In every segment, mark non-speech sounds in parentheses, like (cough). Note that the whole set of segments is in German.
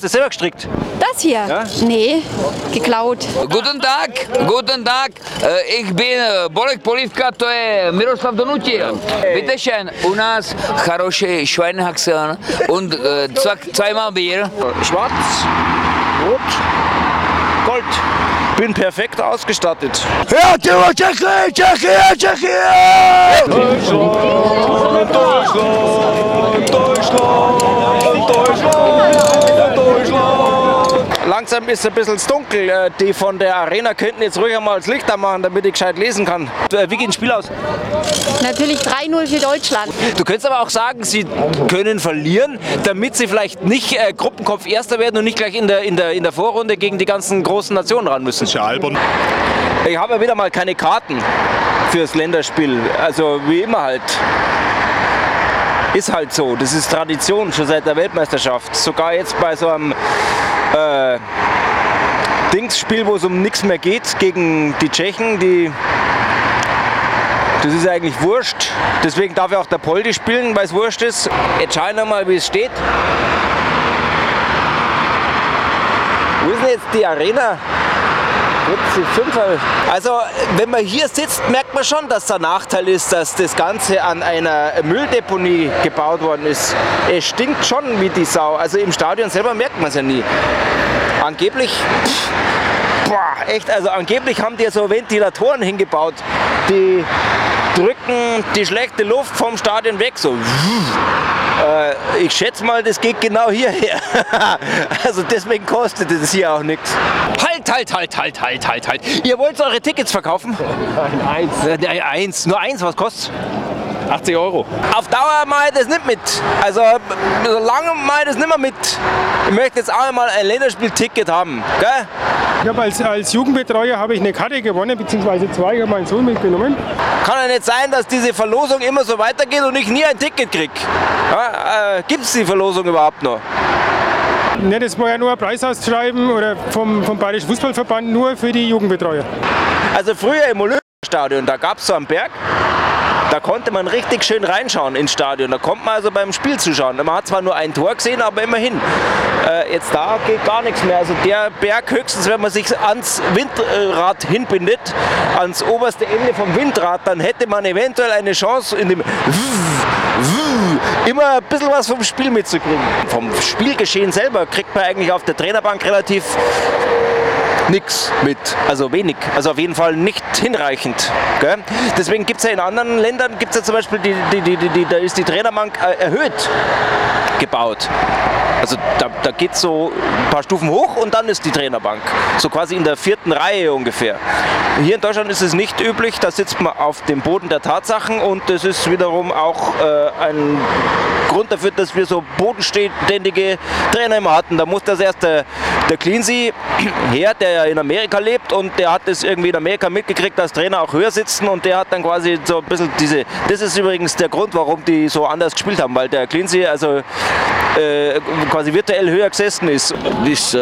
Hast du das selber gestrickt? Das hier? Ja? Nee, geklaut. Guten Tag, guten Tag. Äh, Ich bin äh, Bolek Polivka, to je Miroslav Donutil. Bitte schön, u nás хороший Schweinehaxen und äh, zwei- zweimal Bier. Schwarz, Rot, Gold. Bin perfekt ausgestattet. Ja, Timo, Tschechien, Tschechien, Tschechien! Deutschland, Deutschland, Deutschland, Deutschland, Deutschland. Langsam ist ein bisschen dunkel. Äh, Die von der Arena könnten jetzt ruhig einmal das Licht anmachen, damit ich gescheit lesen kann. Äh, Wie geht ein Spiel aus? Natürlich 3-0 für Deutschland. Du könntest aber auch sagen, sie können verlieren, damit sie vielleicht nicht äh, Gruppenkopf Erster werden und nicht gleich in der, in, der, in der Vorrunde gegen die ganzen großen Nationen ran müssen. ist ja albern. Ich habe ja wieder mal keine Karten fürs Länderspiel. Also wie immer halt. Ist halt so. Das ist Tradition schon seit der Weltmeisterschaft. Sogar jetzt bei so einem äh, Dingsspiel, wo es um nichts mehr geht, gegen die Tschechen, die. Das ist eigentlich wurscht. Deswegen darf ja auch der Poldi spielen, weil es wurscht ist. Jetzt schauen wir mal, wie es steht. Wo ist denn jetzt die Arena? Also, wenn man hier sitzt, merkt man schon, dass der Nachteil ist, dass das Ganze an einer Mülldeponie gebaut worden ist. Es stinkt schon wie die Sau. Also im Stadion selber merkt man es ja nie. Angeblich, pff, boah, echt, also angeblich haben die ja so Ventilatoren hingebaut, die drücken die schlechte Luft vom Stadion weg, so. Äh, ich schätze mal, das geht genau hierher. (laughs) also deswegen kostet es hier auch nichts. Halt, halt, halt, halt, halt, halt, halt. Ihr wollt eure Tickets verkaufen? Nein, eins. Äh, eins, nur eins, was kostet 80 Euro. Auf Dauer mache ich das nicht mit. Also, so lange mache ich das nicht mehr mit. Ich möchte jetzt auch einmal ein Länderspielticket haben. Gell? Ich habe als, als Jugendbetreuer habe ich eine Karte gewonnen, beziehungsweise zwei, ich habe meinen Sohn mitgenommen. Kann ja nicht sein, dass diese Verlosung immer so weitergeht und ich nie ein Ticket krieg. Ja, äh, Gibt es die Verlosung überhaupt noch? Ne, das war ja nur ein Preisausschreiben oder vom, vom Bayerischen Fußballverband nur für die Jugendbetreuer. Also früher im Olympiastadion, da gab es so einen Berg, da konnte man richtig schön reinschauen ins Stadion. Da konnte man also beim Spiel zuschauen. Man hat zwar nur ein Tor gesehen, aber immerhin. Äh, jetzt da geht gar nichts mehr. Also der Berg höchstens, wenn man sich ans Windrad hinbindet, ans oberste Ende vom Windrad, dann hätte man eventuell eine Chance in dem immer ein bisschen was vom Spiel mitzukriegen. Vom Spielgeschehen selber kriegt man eigentlich auf der Trainerbank relativ nichts mit. Also wenig. Also auf jeden Fall nicht hinreichend. Gell? Deswegen gibt es ja in anderen Ländern, gibt es ja zum Beispiel, die, die, die, da ist die Trainerbank äh, erhöht gebaut. Also da, da geht es so ein paar Stufen hoch und dann ist die Trainerbank. So quasi in der vierten Reihe ungefähr. Hier in Deutschland ist es nicht üblich, da sitzt man auf dem Boden der Tatsachen und das ist wiederum auch äh, ein Grund dafür, dass wir so bodenständige Trainer immer hatten. Da muss das erst der, Cleansey (clears throat) her, der ja in Amerika lebt und der hat das irgendwie in Amerika mitgekriegt, dass Trainer auch höher sitzen und der hat dann quasi so ein bisschen diese, das ist übrigens der Grund, warum die so anders gespielt haben, weil der Cleansey also äh, quasi virtuell höher gesessen ist. This uh,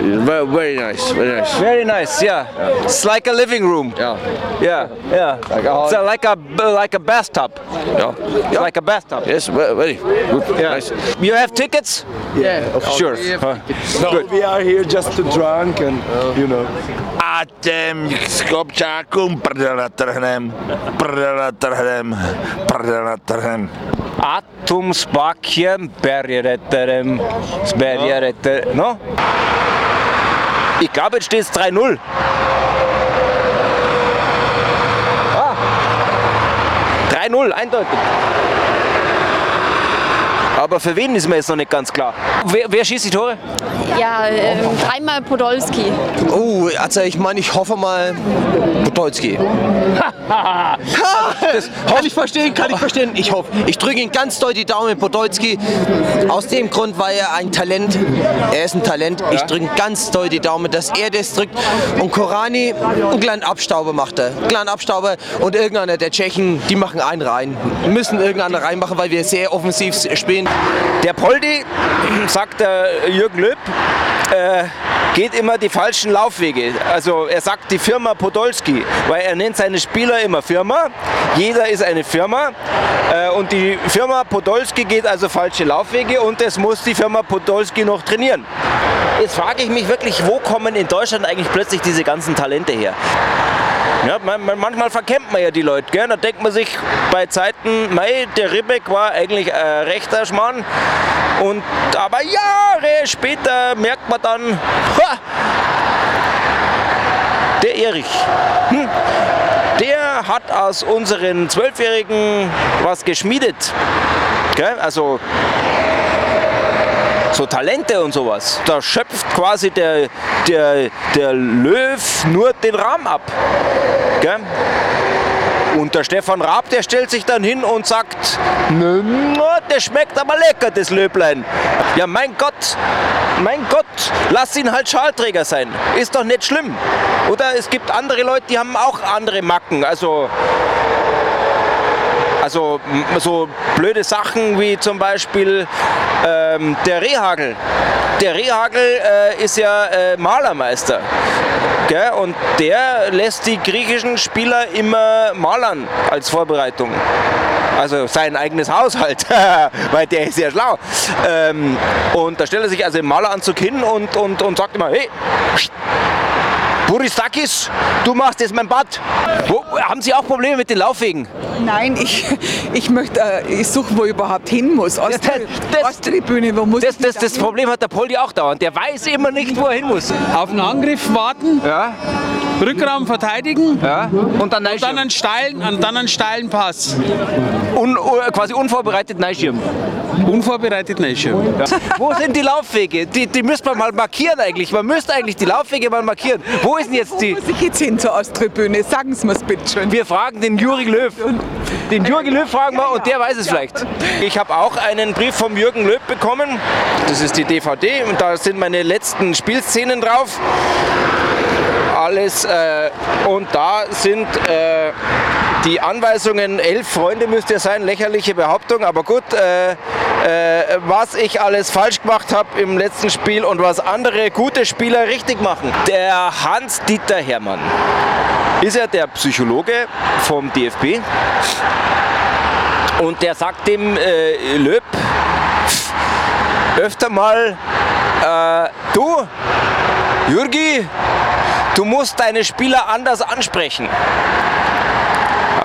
is very, very nice, very nice. Very nice, yeah. It's like a living room. Yeah. Yeah, yeah. Like a- It's a, like a like a bathtub. Yeah. It's like a bathtub. Yes, very good. Yeah. Nice. You have tickets? Yeah, of Sure. Huh. Good. We are here just to drunk and, you know. A těm skopčákům prdele trhnem, prdele trhnem, prdele trhnem. Atomsbakjen bergeretterem, bergeretter, no? Ich glaube, jetzt steht es 3-0. Ah. 3-0, eindeutig. Aber für wen ist mir jetzt noch nicht ganz klar. Wer, wer schießt die Tore? Ja, ähm, dreimal Podolski. Oh, also ich meine, ich hoffe mal Podolski. kann ich verstehen, kann ich verstehen. Ich hoffe, ich drücke ihn ganz doll die Daumen, Podolski. Aus dem Grund, weil er ein Talent, er ist ein Talent. Ich drücke ganz doll die Daumen, dass er das drückt. Und Korani, einen kleinen Abstauber macht er. Einen kleinen Abstauber und irgendeiner der Tschechen, die machen einen rein. Müssen irgendeiner reinmachen, weil wir sehr offensiv spielen. Der Poldi, (clears throat) sagt der Jürgen Löb, äh, geht immer die falschen Laufwege. Also er sagt die Firma Podolski, weil er nennt seine Spieler immer Firma. Jeder ist eine Firma äh, und die Firma Podolski geht also falsche Laufwege und es muss die Firma Podolski noch trainieren. jetzt frage ich mich wirklich, wo kommen in Deutschland eigentlich plötzlich diese ganzen Talente her? Ja, man, man, manchmal verkennt man ja die Leute. Gell? Da denkt man sich bei Zeiten, mei, der Ribbeck war eigentlich ein rechter Schmarrn. Und, aber Jahre später merkt man dann, ha, der Erich, hm, der hat aus unseren Zwölfjährigen was geschmiedet. Gell? Also so Talente und sowas. Da schöpft quasi der, der, der Löw nur den Rahmen ab. Gell? Und der Stefan Raab, der stellt sich dann hin und sagt, na, der schmeckt aber lecker, das Löblein. Ja, mein Gott, mein Gott, lass ihn halt Schalträger sein. Ist doch nicht schlimm. Oder es gibt andere Leute, die haben auch andere Macken. Also also so blöde Sachen wie zum Beispiel ähm, der Rehagel. Der Rehagel äh, ist ja äh, Malermeister. Gell? Und der lässt die griechischen Spieler immer malern als Vorbereitung. Also sein eigenes Haushalt, (laughs) weil der ist ja schlau. Ähm, und da stellt er sich also im Maleranzug hin und, und, und sagt immer, hey, Buristakis, du machst jetzt mein Bad. Wo, haben Sie auch Probleme mit den Laufwegen? Nein, ich, ich möchte, äh, ich suche, wo ich überhaupt hin muss. Aus Das- das- Osttribüne, wo muss Das, das, das? Problem hat der Poldi auch dauernd. Der weiß immer nicht, wo er hin muss. Auf einen Angriff warten, Ja, Rückraum verteidigen ja. Und dann und dann einen steilen, und dann einen steilen Pass. Un, quasi unvorbereitet Neischirm. Unvorbereitet nicht. (laughs) Wo sind die Laufwege? Die, die müsste man mal markieren eigentlich. Man müsste eigentlich die Laufwege mal markieren. Wo ist denn jetzt die? Wo muss ich jetzt hin zur Osttribüne? Sagen Sie mir bitte schön. Wir fragen den Juri Löw. Den Jürgen Löw fragen wir und der weiß es vielleicht. Ich habe auch einen Brief vom Jürgen Löw bekommen. Das ist die DVD und da sind meine letzten Spielszenen drauf. Alles äh, und da sind äh, die Anweisungen, elf Freunde müsste es sein, lächerliche Behauptung, aber gut, äh, äh, was ich alles falsch gemacht habe im letzten Spiel und was andere gute Spieler richtig machen. Der Hans-Dieter Hermann ist ja der Psychologe vom DFB und der sagt dem äh, Löb öfter mal, äh, du, Jürgi, du musst deine Spieler anders ansprechen.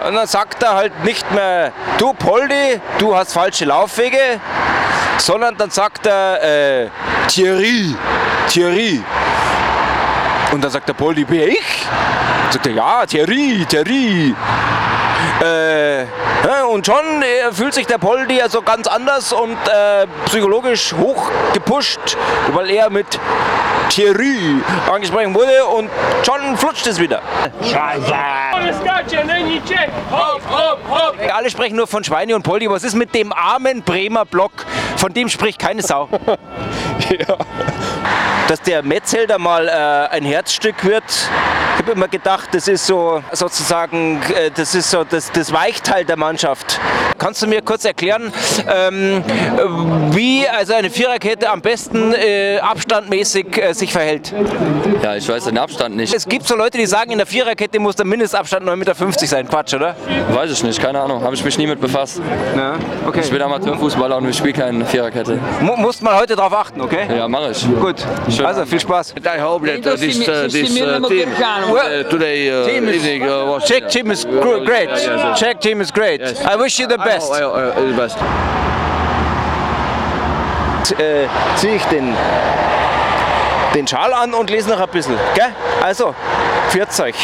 Und dann sagt er halt nicht mehr, du Poldi, du hast falsche Laufwege, sondern dann sagt er, äh, Thierry, Thierry. Und dann sagt der Poldi, wer ich? Dann sagt er, ja, Thierry, Thierry. Äh, und schon fühlt sich der Poldi ja so ganz anders und äh, psychologisch hoch gepusht, weil er mit Thierry angesprochen wurde und schon flutscht es wieder. Alle sprechen nur von Schweine und Poldi. Was ist mit dem armen Bremer Block? Von dem spricht keine Sau. (laughs) Dass der Metzelder mal äh, ein Herzstück wird. Ich habe immer gedacht, das ist so sozusagen, äh, das ist so das, das Weichteil der Mannschaft. Kannst du mir kurz erklären, ähm, äh, wie also eine Viererkette am besten äh, abstandmäßig äh, sich verhält? Ja, ich weiß den Abstand nicht. Es gibt so Leute, die sagen, in der Viererkette muss der Mindestabstand 9,50 Meter sein. Quatsch, oder? Weiß ich nicht, keine Ahnung. Habe ich mich nie mit befasst. Ja, okay. Ich bin Amateurfußballer und ich spiele keine Viererkette. Mu musst mal heute drauf achten, okay? Ja, mache ich. Gut. Also viel Spaß. I hope that uh, this, uh, this uh, team Well, today uh, team is- evening uh, was Czech team is gr- great. yes, yes. Czech team is great. Yes. I wish you the I best. know, I know, uh, the best. Äh, ziehe ich den, den Schal an und lese noch ein bisschen. Gell? Also, pfiat euch.